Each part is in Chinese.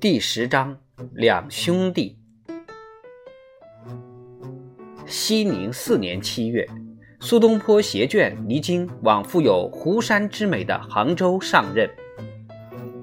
第十章两兄弟。熙宁四年七月，苏东坡携眷离京，往富有湖山之美的杭州上任。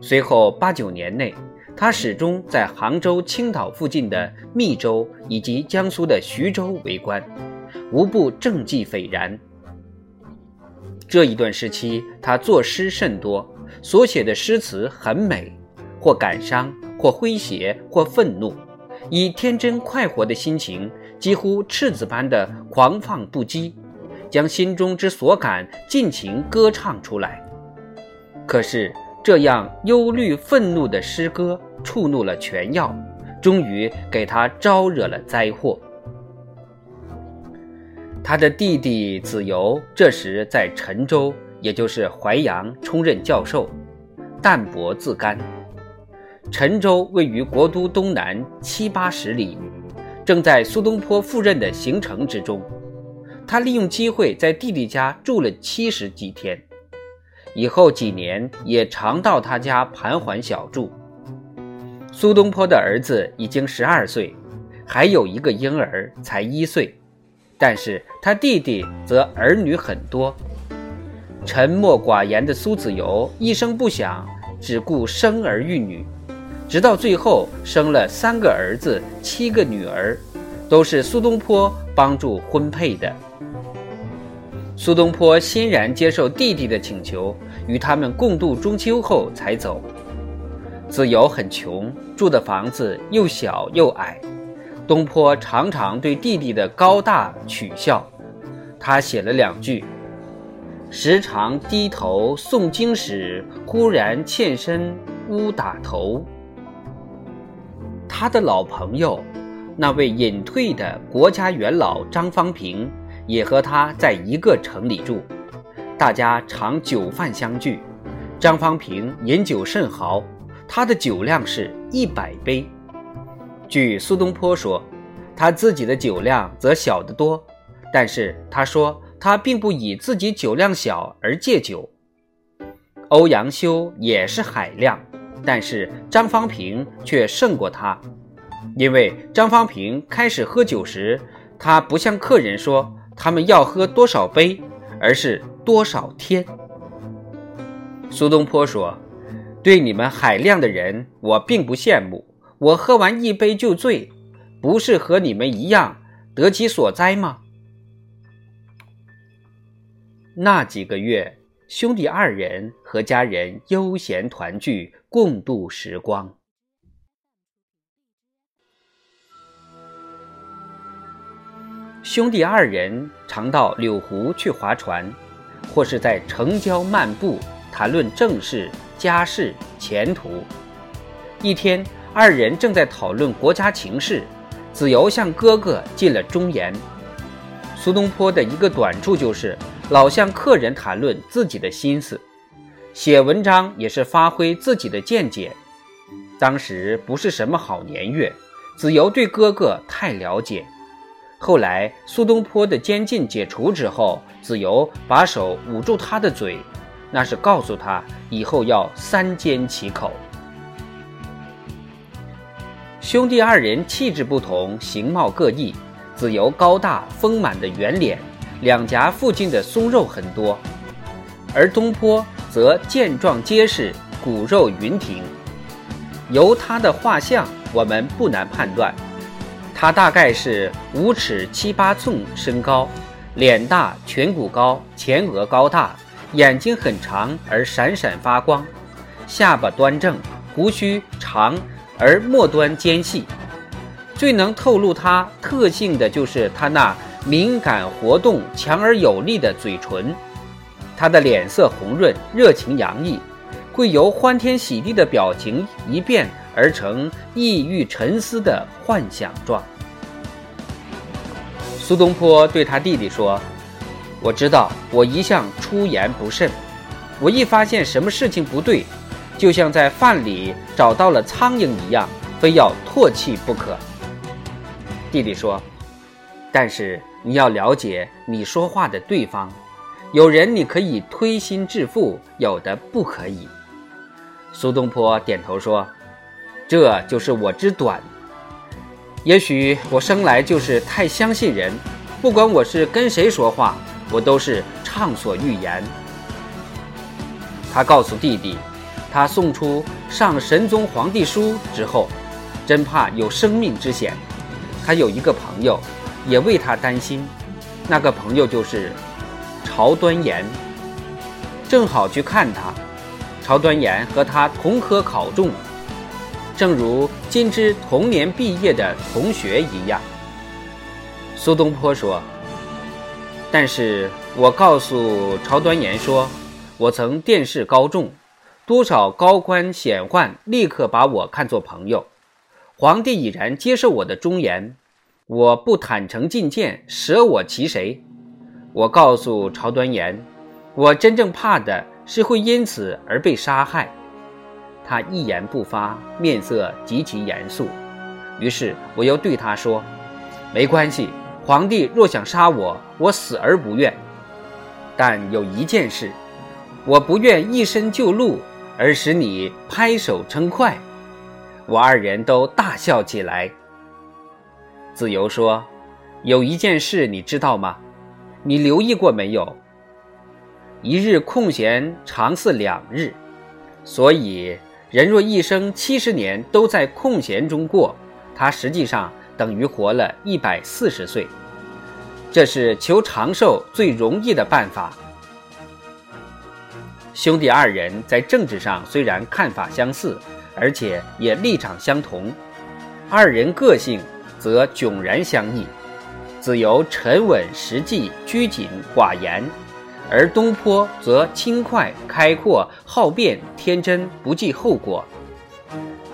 随后八九年内，他始终在杭州、青岛附近的密州以及江苏的徐州为官，无不政绩斐然。这一段时期，他作诗甚多，所写的诗词很美，或感伤，或诙谐，或愤怒，以天真快活的心情，几乎赤子般的狂放不羁，将心中之所感尽情歌唱出来。可是，这样忧虑愤怒的诗歌触怒了全要，终于给他招惹了灾祸。他的弟弟子由这时在陈州，也就是淮阳，充任教授，淡泊自甘。陈州位于国都东南七八十里，正在苏东坡赴任的行程之中。他利用机会在弟弟家住了七十几天，以后几年也常到他家盘桓小住。苏东坡的儿子已经十二岁，还有一个婴儿才一岁。但是他弟弟则儿女很多，沉默寡言的苏子由一声不响，只顾生儿育女，直到最后生了三个儿子，七个女儿，都是苏东坡帮助婚配的。苏东坡欣然接受弟弟的请求，与他们共度中秋后才走。子由很穷，住的房子又小又矮。东坡常常对弟弟的高大取笑，他写了两句：“时常低头诵经时，忽然欠身乌打头。”他的老朋友，那位隐退的国家元老张方平，也和他在一个城里住，大家常酒饭相聚。张方平饮酒甚豪，他的酒量是一百杯。据苏东坡说，他自己的酒量则小得多，但是他说他并不以自己酒量小而戒酒。欧阳修也是海量，但是张方平却胜过他，因为张方平开始喝酒时，他不向客人说他们要喝多少杯，而是多少天。苏东坡说：“对你们海量的人，我并不羡慕。”我喝完一杯就醉，不是和你们一样得其所哉吗？那几个月，兄弟二人和家人悠闲团聚，共度时光。兄弟二人常到柳湖去划船，或是在城郊漫步，谈论政事、家事、前途。一天。二人正在讨论国家情势，子由向哥哥进了忠言。苏东坡的一个短处就是老向客人谈论自己的心思，写文章也是发挥自己的见解。当时不是什么好年月，子由对哥哥太了解。后来苏东坡的监禁解除之后，子由把手捂住他的嘴，那是告诉他以后要三缄其口。兄弟二人气质不同，形貌各异。子由高大丰满的圆脸，两颊附近的松肉很多；而东坡则健壮结实，骨肉匀挺。由他的画像，我们不难判断，他大概是五尺七八寸身高，脸大，颧骨高，前额高大，眼睛很长而闪闪发光，下巴端正，胡须长。而末端尖细，最能透露他特性的就是他那敏感活动、强而有力的嘴唇。他的脸色红润，热情洋溢，会由欢天喜地的表情一变而成抑郁沉思的幻想状。苏东坡对他弟弟说：“我知道，我一向出言不慎，我一发现什么事情不对。”就像在饭里找到了苍蝇一样，非要唾弃不可。弟弟说：“但是你要了解你说话的对方，有人你可以推心置腹，有的不可以。”苏东坡点头说：“这就是我之短。也许我生来就是太相信人，不管我是跟谁说话，我都是畅所欲言。他告诉弟弟，他送出上神宗皇帝书之后，真怕有生命之险。他有一个朋友，也为他担心，那个朋友就是曹端言，正好去看他。曹端言和他同科考中，正如今之同年毕业的同学一样。苏东坡说：“但是我告诉曹端言说。”我曾殿试高中，多少高官显宦立刻把我看作朋友。皇帝已然接受我的忠言，我不坦诚进谏，舍我其谁？我告诉曹端言，我真正怕的是会因此而被杀害。他一言不发，面色极其严肃。于是我又对他说：“没关系，皇帝若想杀我，我死而不愿。但有一件事。”我不愿一身就戮，而使你拍手称快。我二人都大笑起来。子由说：“有一件事你知道吗？你留意过没有？一日空闲长似两日，所以人若一生七十年都在空闲中过，他实际上等于活了一百四十岁。这是求长寿最容易的办法。”兄弟二人在政治上虽然看法相似，而且也立场相同，二人个性则迥然相异。子由沉稳实际、拘谨寡言，而东坡则轻快开阔、好辩天真、不计后果。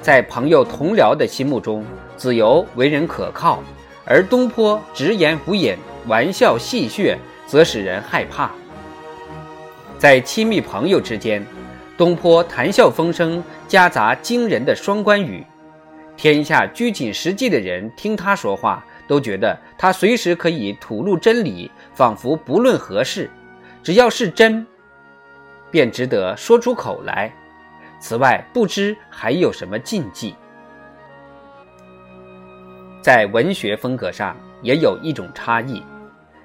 在朋友同僚的心目中，子由为人可靠，而东坡直言无隐、玩笑戏谑，则使人害怕。在亲密朋友之间，东坡谈笑风生，夹杂惊人的双关语。天下拘谨实际的人听他说话，都觉得他随时可以吐露真理，仿佛不论何事，只要是真，便值得说出口来。此外，不知还有什么禁忌。在文学风格上也有一种差异，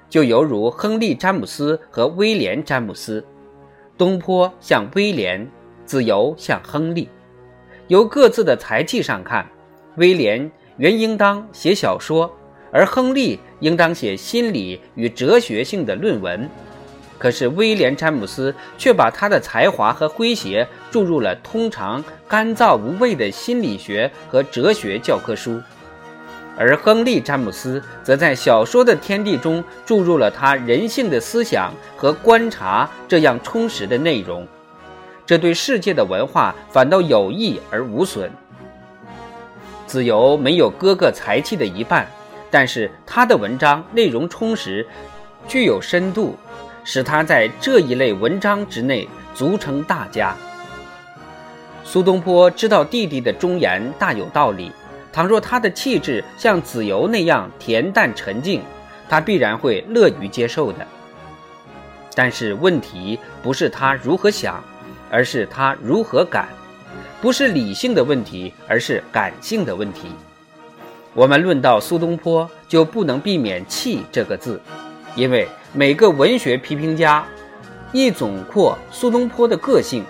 就犹如亨利·詹姆斯和威廉·詹姆斯。东坡像威廉，子由像亨利。由各自的才气上看，威廉原应当写小说，而亨利应当写心理与哲学性的论文。可是威廉·詹姆斯却把他的才华和诙谐注入了通常干燥无味的心理学和哲学教科书。而亨利·詹姆斯则在小说的天地中注入了他人性的思想和观察这样充实的内容，这对世界的文化反倒有益而无损。子由没有哥哥才气的一半，但是他的文章内容充实，具有深度，使他在这一类文章之内足称大家。苏东坡知道弟弟的忠言大有道理。倘若他的气质像子由那样恬淡沉静，他必然会乐于接受的。但是问题不是他如何想，而是他如何感；不是理性的问题，而是感性的问题。我们论到苏东坡，就不能避免“气”这个字，因为每个文学批评家一总括苏东坡的个性，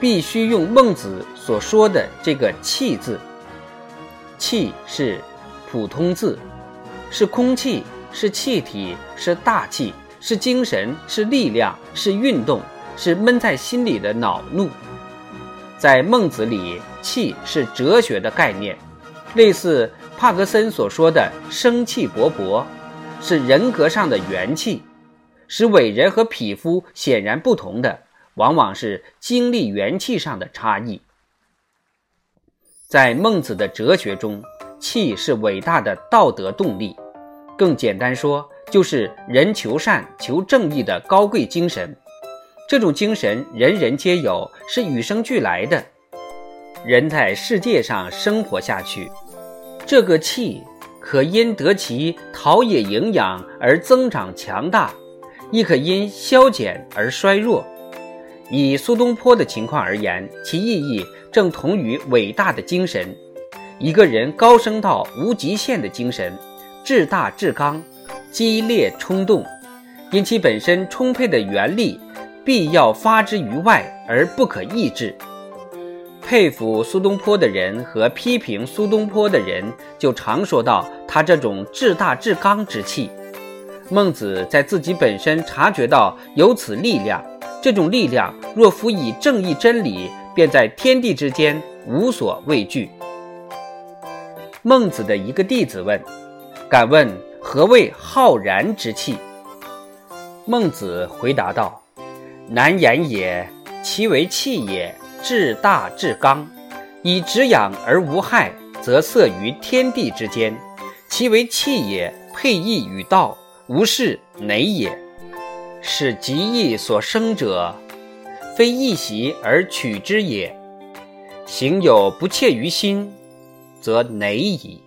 必须用孟子所说的这个“气”字。气是普通字，是空气，是气体，是大气，是精神，是力量，是运动，是闷在心里的恼怒。在孟子里，气是哲学的概念，类似帕格森所说的生气勃勃，是人格上的元气。使伟人和匹夫显然不同的，往往是精力元气上的差异。在孟子的哲学中，气是伟大的道德动力，更简单说，就是人求善、求正义的高贵精神。这种精神人人皆有，是与生俱来的。人在世界上生活下去，这个气可因得其陶冶营养而增长强大，亦可因消减而衰弱。以苏东坡的情况而言，其意义正同于伟大的精神。一个人高升到无极限的精神，至大至刚，激烈冲动，因其本身充沛的原力，必要发之于外而不可抑制。佩服苏东坡的人和批评苏东坡的人，就常说到他这种至大至刚之气。孟子在自己本身察觉到有此力量，这种力量若辅以正义真理，便在天地之间无所畏惧。孟子的一个弟子问：“敢问何谓浩然之气？”孟子回答道：“难言也。其为气也，至大至刚，以直养而无害，则塞于天地之间。其为气也，配义与道，无事馁也。使极意所生者，非一习而取之也。行有不切于心。”则馁矣。